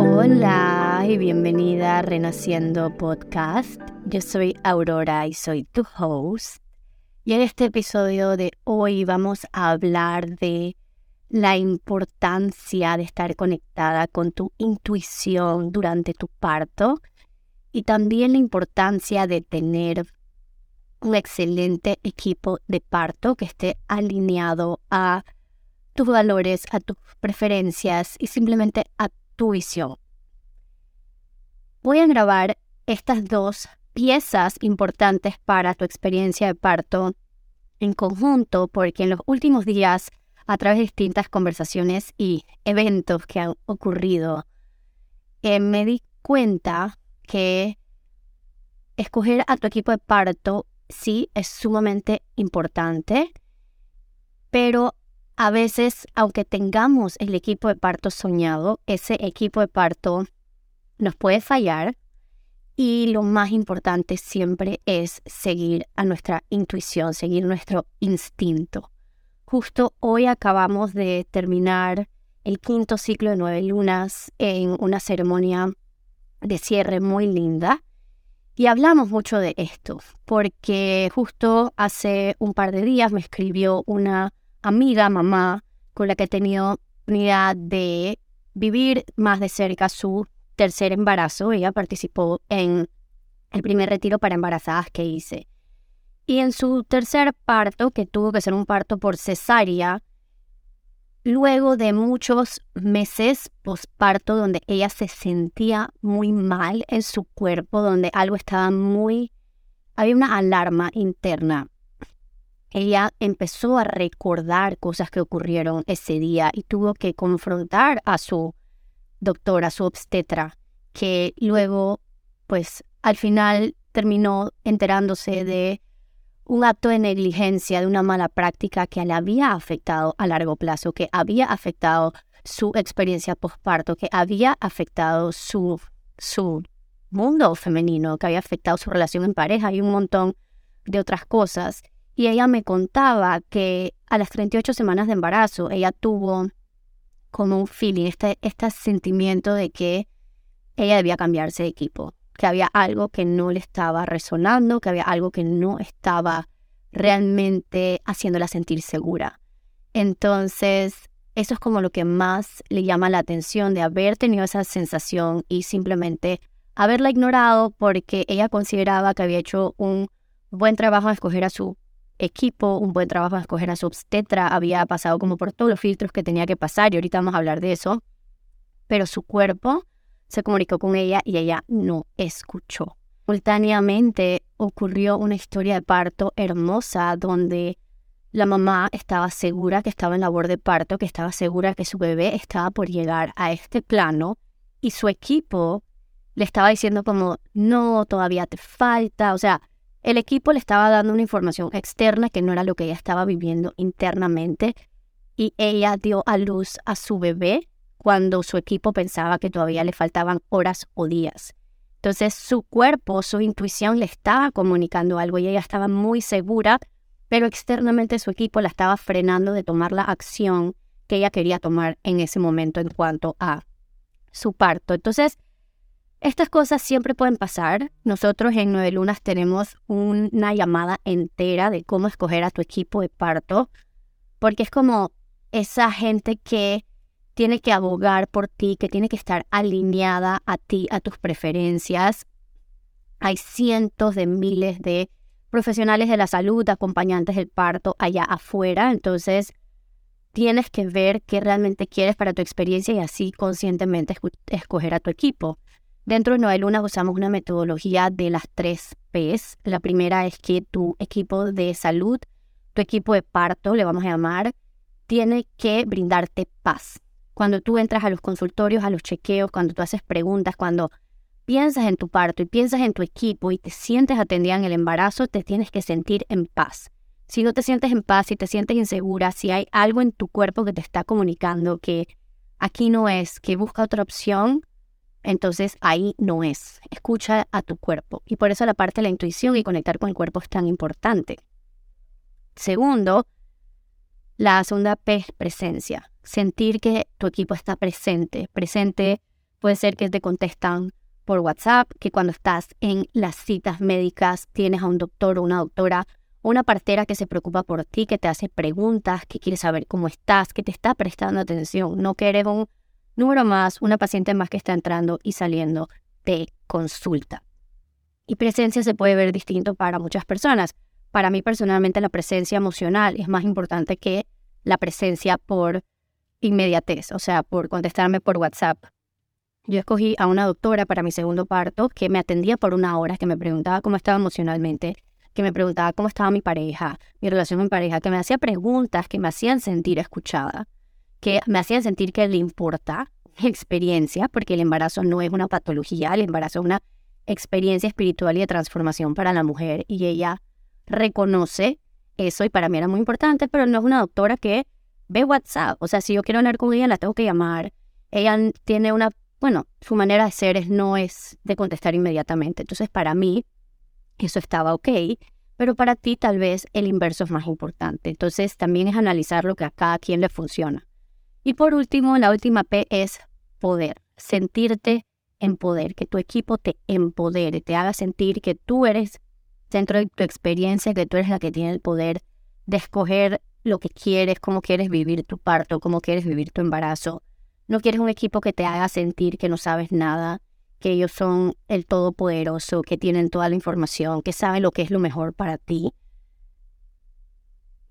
Hola y bienvenida a Renaciendo Podcast. Yo soy Aurora y soy tu host. Y en este episodio de hoy vamos a hablar de la importancia de estar conectada con tu intuición durante tu parto y también la importancia de tener un excelente equipo de parto que esté alineado a tus valores, a tus preferencias y simplemente a tu visión. Voy a grabar estas dos piezas importantes para tu experiencia de parto en conjunto porque en los últimos días, a través de distintas conversaciones y eventos que han ocurrido, eh, me di cuenta que escoger a tu equipo de parto sí es sumamente importante, pero a veces, aunque tengamos el equipo de parto soñado, ese equipo de parto nos puede fallar y lo más importante siempre es seguir a nuestra intuición, seguir nuestro instinto. Justo hoy acabamos de terminar el quinto ciclo de nueve lunas en una ceremonia de cierre muy linda y hablamos mucho de esto, porque justo hace un par de días me escribió una amiga, mamá, con la que he tenido oportunidad de vivir más de cerca su tercer embarazo. Ella participó en el primer retiro para embarazadas que hice. Y en su tercer parto, que tuvo que ser un parto por cesárea, luego de muchos meses posparto donde ella se sentía muy mal en su cuerpo, donde algo estaba muy... había una alarma interna. Ella empezó a recordar cosas que ocurrieron ese día y tuvo que confrontar a su doctora, a su obstetra, que luego, pues al final terminó enterándose de un acto de negligencia, de una mala práctica que le había afectado a largo plazo, que había afectado su experiencia postparto, que había afectado su, su mundo femenino, que había afectado su relación en pareja y un montón de otras cosas. Y ella me contaba que a las 38 semanas de embarazo ella tuvo como un feeling, este, este sentimiento de que ella debía cambiarse de equipo, que había algo que no le estaba resonando, que había algo que no estaba realmente haciéndola sentir segura. Entonces, eso es como lo que más le llama la atención de haber tenido esa sensación y simplemente haberla ignorado porque ella consideraba que había hecho un buen trabajo en escoger a su equipo, un buen trabajo en escoger a su obstetra, había pasado como por todos los filtros que tenía que pasar y ahorita vamos a hablar de eso, pero su cuerpo se comunicó con ella y ella no escuchó. Simultáneamente ocurrió una historia de parto hermosa donde la mamá estaba segura que estaba en labor de parto, que estaba segura que su bebé estaba por llegar a este plano y su equipo le estaba diciendo como, no, todavía te falta, o sea, el equipo le estaba dando una información externa que no era lo que ella estaba viviendo internamente y ella dio a luz a su bebé cuando su equipo pensaba que todavía le faltaban horas o días. Entonces su cuerpo, su intuición le estaba comunicando algo y ella estaba muy segura, pero externamente su equipo la estaba frenando de tomar la acción que ella quería tomar en ese momento en cuanto a su parto. Entonces, estas cosas siempre pueden pasar. Nosotros en Nueve Lunas tenemos una llamada entera de cómo escoger a tu equipo de parto, porque es como esa gente que tiene que abogar por ti, que tiene que estar alineada a ti, a tus preferencias. Hay cientos de miles de profesionales de la salud, acompañantes del parto allá afuera, entonces tienes que ver qué realmente quieres para tu experiencia y así conscientemente escoger a tu equipo. Dentro de Nueva Luna usamos una metodología de las tres Ps. La primera es que tu equipo de salud, tu equipo de parto, le vamos a llamar, tiene que brindarte paz. Cuando tú entras a los consultorios, a los chequeos, cuando tú haces preguntas, cuando piensas en tu parto y piensas en tu equipo y te sientes atendida en el embarazo, te tienes que sentir en paz. Si no te sientes en paz, si te sientes insegura, si hay algo en tu cuerpo que te está comunicando que aquí no es, que busca otra opción, entonces ahí no es. Escucha a tu cuerpo. Y por eso la parte de la intuición y conectar con el cuerpo es tan importante. Segundo, La segunda P es presencia. Sentir que tu equipo está presente. Presente puede ser que te contestan por WhatsApp, que cuando estás en las citas médicas tienes a un doctor o una doctora una partera que se preocupa por ti, que te hace preguntas, que quiere saber cómo estás, que te está prestando atención, no que eres un número más, una paciente más que está entrando y saliendo de consulta. Y presencia se puede ver distinto para muchas personas. Para mí personalmente la presencia emocional es más importante que la presencia por inmediatez, o sea, por contestarme por WhatsApp. Yo escogí a una doctora para mi segundo parto que me atendía por una hora, que me preguntaba cómo estaba emocionalmente, que me preguntaba cómo estaba mi pareja, mi relación con pareja, que me hacía preguntas que me hacían sentir escuchada, que me hacían sentir que le importa mi experiencia, porque el embarazo no es una patología, el embarazo es una experiencia espiritual y de transformación para la mujer y ella reconoce eso y para mí era muy importante, pero no es una doctora que ve WhatsApp, o sea, si yo quiero hablar con ella la tengo que llamar, ella tiene una, bueno, su manera de ser es, no es de contestar inmediatamente, entonces para mí eso estaba ok, pero para ti tal vez el inverso es más importante. Entonces también es analizar lo que a cada quien le funciona. Y por último, la última P es poder, sentirte en poder, que tu equipo te empodere, te haga sentir que tú eres, dentro de tu experiencia, que tú eres la que tiene el poder de escoger lo que quieres, cómo quieres vivir tu parto, cómo quieres vivir tu embarazo. No quieres un equipo que te haga sentir que no sabes nada, que ellos son el todopoderoso, que tienen toda la información, que saben lo que es lo mejor para ti.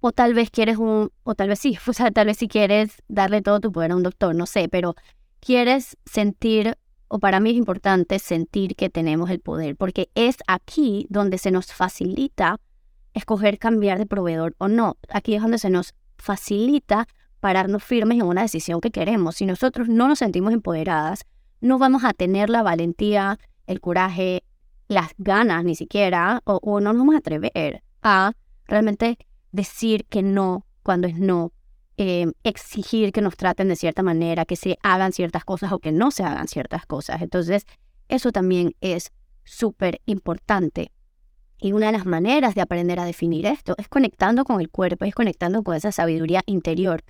O tal vez quieres un, o tal vez sí, o sea, tal vez si quieres darle todo tu poder a un doctor, no sé, pero quieres sentir, o para mí es importante sentir que tenemos el poder, porque es aquí donde se nos facilita escoger cambiar de proveedor o no. Aquí es donde se nos facilita pararnos firmes en una decisión que queremos. Si nosotros no nos sentimos empoderadas, no vamos a tener la valentía, el coraje, las ganas ni siquiera, o, no nos vamos a atrever a realmente decir que no cuando es no, em, exigir que nos traten de cierta manera, que se hagan ciertas cosas o que no se hagan ciertas cosas. Entonces, eso también es súper importante. Y una de las maneras de aprender a definir esto es conectando con el cuerpo, es conectando con esa sabiduría interior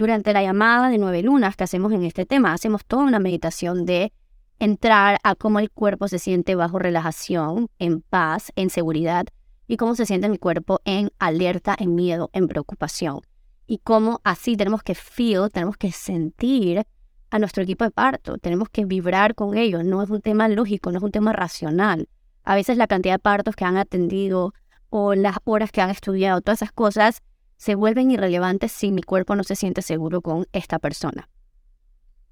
durante la llamada de nueve lunas que hacemos en este tema, hacemos toda una meditación de entrar a cómo el cuerpo se siente bajo relajación, en paz, en seguridad, y cómo se siente mi cuerpo en alerta, en miedo, en preocupación. Y cómo así tenemos que feel, tenemos que sentir a nuestro equipo de parto, tenemos que vibrar con ellos. No es un tema lógico, no es un tema racional. A veces la cantidad de partos que han atendido o las horas que han estudiado, todas esas cosas se vuelven irrelevantes si mi cuerpo no se siente seguro con esta persona.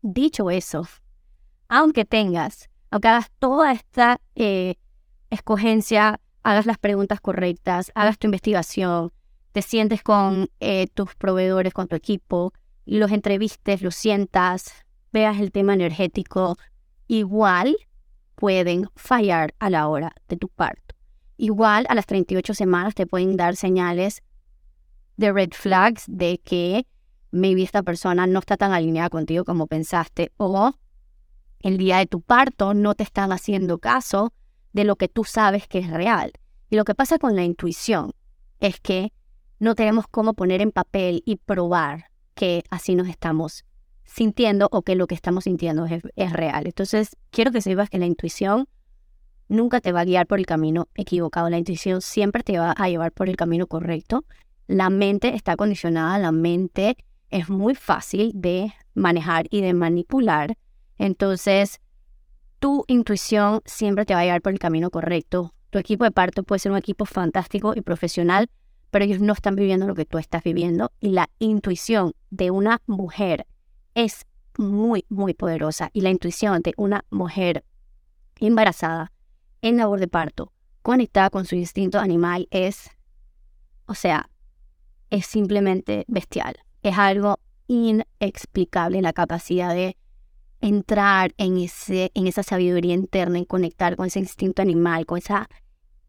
Dicho eso, aunque tengas, aunque hagas toda esta eh, escogencia, hagas las preguntas correctas, hagas tu investigación, te sientes con eh, tus proveedores, con tu equipo, los entrevistes, los sientas, veas el tema energético, igual pueden fallar a la hora de tu parto. Igual a las 38 semanas te pueden dar señales de red flags de que maybe esta persona no está tan alineada contigo como pensaste o el día de tu parto no te están haciendo caso de lo que tú sabes que es real. Y lo que pasa con la intuición es que no tenemos cómo poner en papel y probar que así nos estamos sintiendo o que lo que estamos sintiendo es, es, real. Entonces, quiero que sepas que la intuición nunca te va a guiar por el camino equivocado. La intuición siempre te va a llevar por el camino correcto la mente está condicionada, la mente es muy fácil de manejar y de manipular. Entonces, tu intuición siempre te va a llevar por el camino correcto. Tu equipo de parto puede ser un equipo fantástico y profesional, pero ellos no están viviendo lo que tú estás viviendo. Y la intuición de una mujer es muy, muy poderosa. Y la intuición de una mujer embarazada, en labor de parto, conectada con su instinto animal, es, o sea, es simplemente bestial. Es algo inexplicable la capacidad de entrar en, ese, en esa sabiduría interna y conectar con ese instinto animal, con esa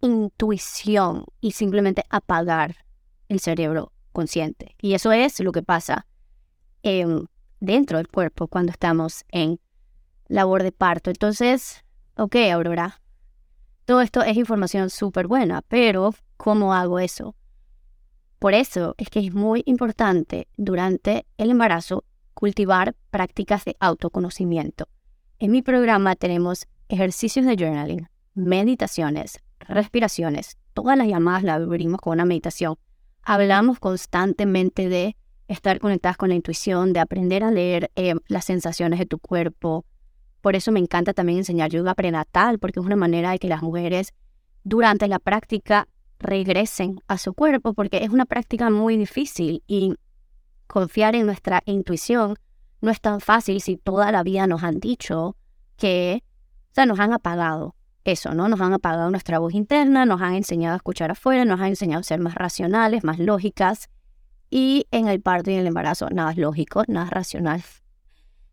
intuición y simplemente apagar el cerebro consciente. Y eso es lo que pasa dentro del cuerpo cuando estamos en labor de parto. Entonces, ok, Aurora, todo esto es información súper buena, pero ¿cómo hago eso? Por eso es que es muy importante durante el embarazo cultivar prácticas de autoconocimiento. En mi programa tenemos ejercicios de journaling, meditaciones, respiraciones, todas las llamadas las abrimos con una meditación. Hablamos constantemente de estar conectadas con la intuición, de aprender a leer eh, las sensaciones de tu cuerpo. Por eso me encanta también enseñar yoga prenatal, porque es una manera de que las mujeres durante la práctica regresen a su cuerpo, porque es una práctica muy difícil y confiar en nuestra intuición no es tan fácil si toda la vida nos han dicho que, o nos han apagado eso, ¿no? Nos han apagado nuestra voz interna, nos han enseñado a escuchar afuera, nos han enseñado a ser más racionales, más lógicas. Y en el parto y en el embarazo, nada es lógico, nada es racional,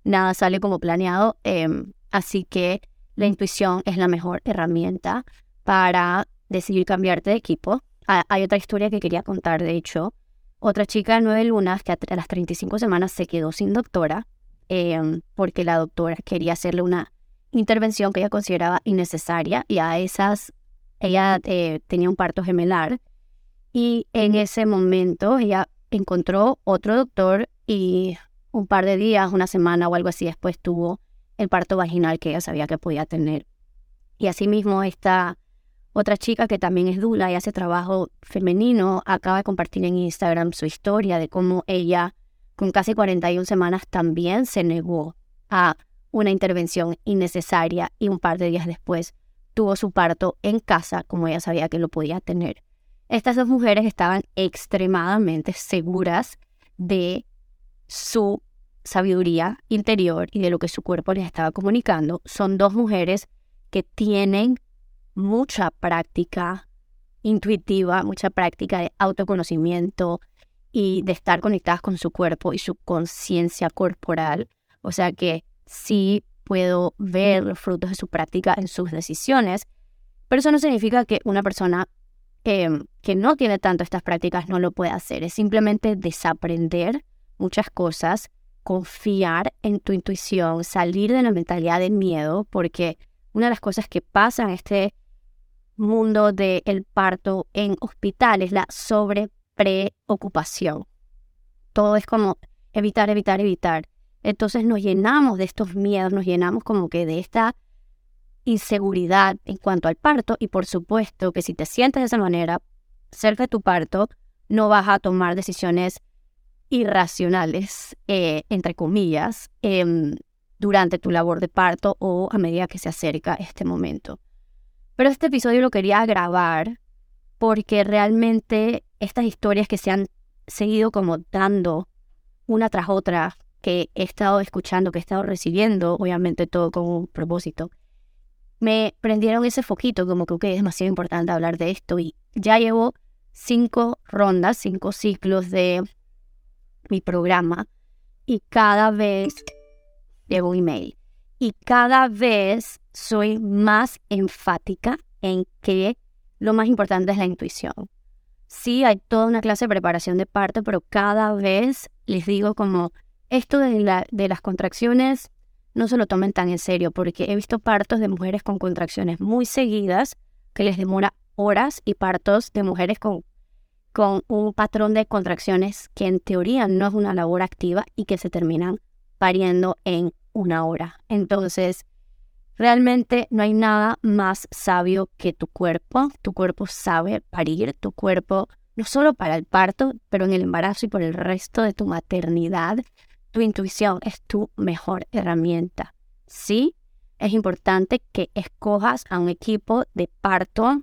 nada sale como planeado. Em, así que la intuición es la mejor herramienta para decidir cambiarte de equipo. Ah, hay otra historia que quería contar, de hecho. Otra chica de nueve lunas que a las 35 semanas se quedó sin doctora em, porque la doctora quería hacerle una intervención que ella consideraba innecesaria y a esas ella eh, tenía un parto gemelar y en ese momento ella encontró otro doctor y un par de días, una semana o algo así después tuvo el parto vaginal que ella sabía que podía tener. Y asimismo esta otra chica que también es dula y hace trabajo femenino acaba de compartir en Instagram su historia de cómo ella con casi 41 semanas también se negó a una intervención innecesaria y un par de días después tuvo su parto en casa como ella sabía que lo podía tener. Estas dos mujeres estaban extremadamente seguras de su sabiduría interior y de lo que su cuerpo les estaba comunicando. Son dos mujeres que tienen mucha práctica intuitiva, mucha práctica de autoconocimiento y de estar conectadas con su cuerpo y su conciencia corporal. O sea que sí puedo ver los frutos de su práctica en sus decisiones, pero eso no significa que una persona em, que no tiene tanto estas prácticas no lo pueda hacer. Es simplemente desaprender muchas cosas, confiar en tu intuición, salir de la mentalidad del miedo, porque una de las cosas que pasa en este mundo del parto en hospital es la sobrepreocupación. Todo es como evitar, evitar, evitar. Entonces nos llenamos de estos miedos, nos llenamos como que de esta inseguridad en cuanto al parto y por supuesto que si te sientes de esa manera cerca de tu parto, no vas a tomar decisiones irracionales, eh, entre comillas, em, durante tu labor de parto o a medida que se acerca este momento. Pero este episodio lo quería grabar porque realmente estas historias que se han seguido como dando una tras otra que he estado escuchando, que he estado recibiendo, obviamente todo con un propósito, me prendieron ese foquito como que okay, es demasiado importante hablar de esto. Y ya llevo cinco rondas, cinco ciclos de mi programa y cada vez llevo un email. Y cada vez soy más enfática en que lo más importante es la intuición. Sí, hay toda una clase de preparación de parto, pero cada vez les digo como esto de, las contracciones no se lo tomen tan en serio porque he visto partos de mujeres con contracciones muy seguidas que les demora horas y partos de mujeres con, con un patrón de contracciones que en teoría no es una labor activa y que se terminan pariendo en una hora. Entonces, realmente no hay nada más sabio que tu cuerpo. Tu cuerpo sabe parir, tu cuerpo no solo para el parto, pero en el embarazo y por el resto de tu maternidad, tu intuición es tu mejor herramienta. Sí, es importante que escojas a un equipo de parto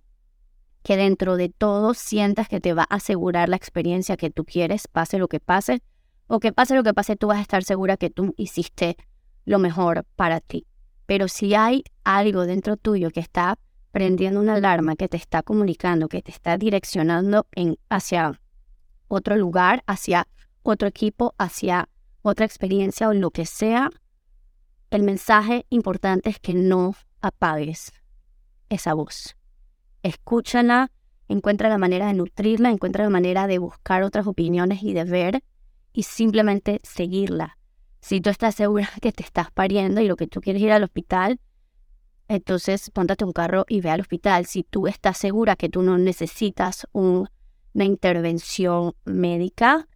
que dentro de todo sientas que te va a asegurar la experiencia que tú quieres, pase lo que pase, o que pase lo que pase, tú vas a estar segura que tú hiciste lo mejor para ti. Pero si hay algo dentro tuyo que está prendiendo una alarma, que te está comunicando, que te está direccionando en, hacia otro lugar, hacia otro equipo, hacia otra experiencia o lo que sea, el mensaje importante es que no apagues esa voz. Escúchala, encuentra la manera de nutrirla, encuentra la manera de buscar otras opiniones y de ver y simplemente seguirla. Si tú estás segura que te estás pariendo y lo que tú quieres ir al hospital, entonces póntate un carro y ve al hospital. Si tú estás segura que tú no necesitas un una intervención médica,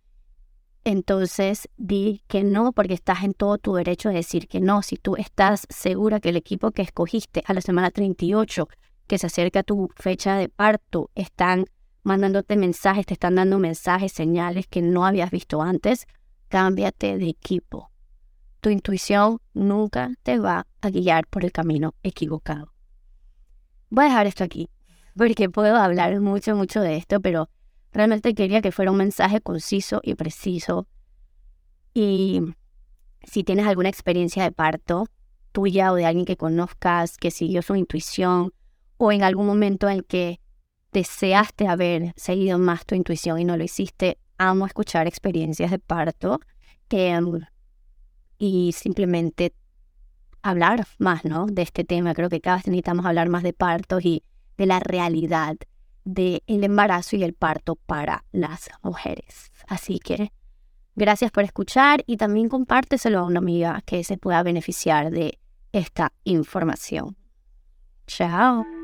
entonces di que no porque estás en todo tu derecho de decir que no. Si tú estás segura que el equipo que escogiste a la semana 38, que se acerca a tu fecha de parto, están mandándote mensajes, te están dando mensajes, señales que no habías visto antes, cámbiate de equipo. Tu intuición nunca te va a guiar por el camino equivocado. Voy a dejar esto aquí, porque puedo hablar mucho, mucho de esto, pero realmente quería que fuera un mensaje conciso y preciso. Y si tienes alguna experiencia de parto tuya o de alguien que conozcas que siguió su intuición o en algún momento en que deseaste haber seguido más tu intuición y no lo hiciste, amo escuchar experiencias de parto em, y simplemente hablar más, ¿no? De este tema. Creo que cada vez necesitamos hablar más de partos y de la realidad del embarazo y el parto para las mujeres. Así que gracias por escuchar y también compárteselo a una amiga que se pueda beneficiar de esta información. Chao.